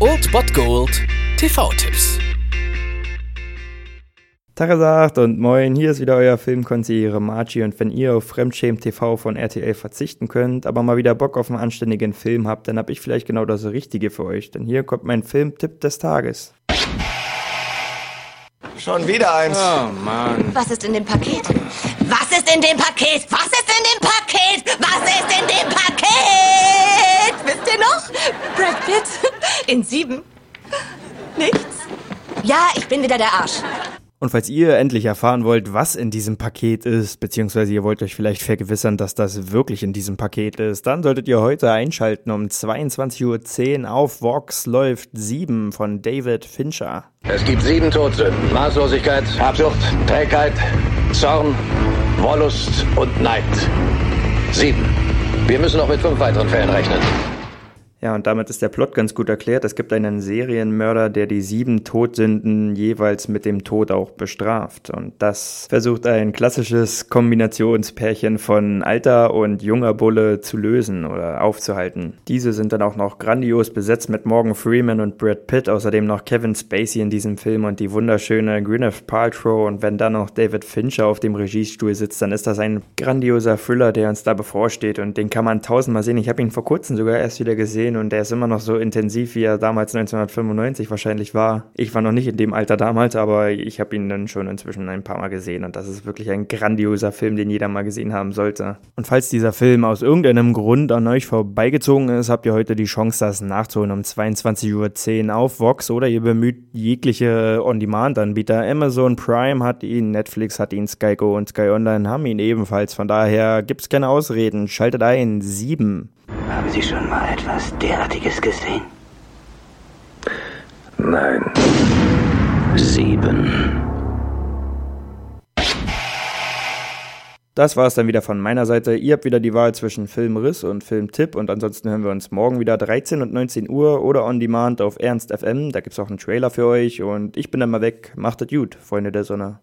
Old Bot Gold TV-Tipps. Tagesagt und moin, hier ist wieder euer Filmkonsigliere Margie und wenn ihr auf Fremdschämen TV von RTL verzichten könnt, aber mal wieder Bock auf einen anständigen Film habt, dann hab ich vielleicht genau das Richtige für euch, denn hier kommt mein Filmtipp des Tages. Schon wieder eins. Oh Mann. Was ist in dem Paket? Was ist in dem Paket? Was ist in dem Paket? Was ist in dem Paket? Wisst ihr noch? Brad Pitt in sieben. Nichts? Ja, ich bin wieder der Arsch. Und falls ihr endlich erfahren wollt, was in diesem Paket ist, beziehungsweise ihr wollt euch vielleicht vergewissern, dass das wirklich in diesem Paket ist, dann solltet ihr heute einschalten um 22.10 Uhr auf Vox läuft 7 von David Fincher. Es gibt sieben Todsünden. Maßlosigkeit, Habsucht, Trägheit, Zorn, Wollust und Neid. Sieben. Wir müssen noch mit fünf weiteren Fällen rechnen. Ja, und damit ist der Plot ganz gut erklärt. Es gibt einen Serienmörder, der die sieben Todsünden jeweils mit dem Tod auch bestraft. Und das versucht ein klassisches Kombinationspärchen von alter und junger Bulle zu lösen oder aufzuhalten. Diese sind dann auch noch grandios besetzt mit Morgan Freeman und Brad Pitt, außerdem noch Kevin Spacey in diesem Film und die wunderschöne Gwyneth Paltrow. Und wenn dann noch David Fincher auf dem Regiestuhl sitzt, dann ist das ein grandioser Thriller, der uns da bevorsteht. Und den kann man tausendmal sehen. Ich habe ihn vor kurzem sogar erst wieder gesehen und der ist immer noch so intensiv, wie er damals 1995 wahrscheinlich war. Ich war noch nicht in dem Alter damals, aber ich habe ihn dann schon inzwischen ein paar Mal gesehen und das ist wirklich ein grandioser Film, den jeder mal gesehen haben sollte. Und falls dieser Film aus irgendeinem Grund an euch vorbeigezogen ist, habt ihr heute die Chance, das nachzuholen um 22.10 Uhr auf Vox oder ihr bemüht jegliche On-Demand-Anbieter. Amazon Prime hat ihn, Netflix hat ihn, Sky Go und Sky Online haben ihn ebenfalls. Von daher gibt's keine Ausreden. Schaltet ein. 7. Haben Sie schon mal etwas derartiges gesehen? Nein. Sieben. Das war es dann wieder von meiner Seite. Ihr habt wieder die Wahl zwischen Filmriss und Filmtipp und ansonsten hören wir uns morgen wieder 13 und 19 Uhr oder on demand auf Ernst FM. Da gibt's auch einen Trailer für euch und ich bin dann mal weg. Macht es gut, Freunde der Sonne.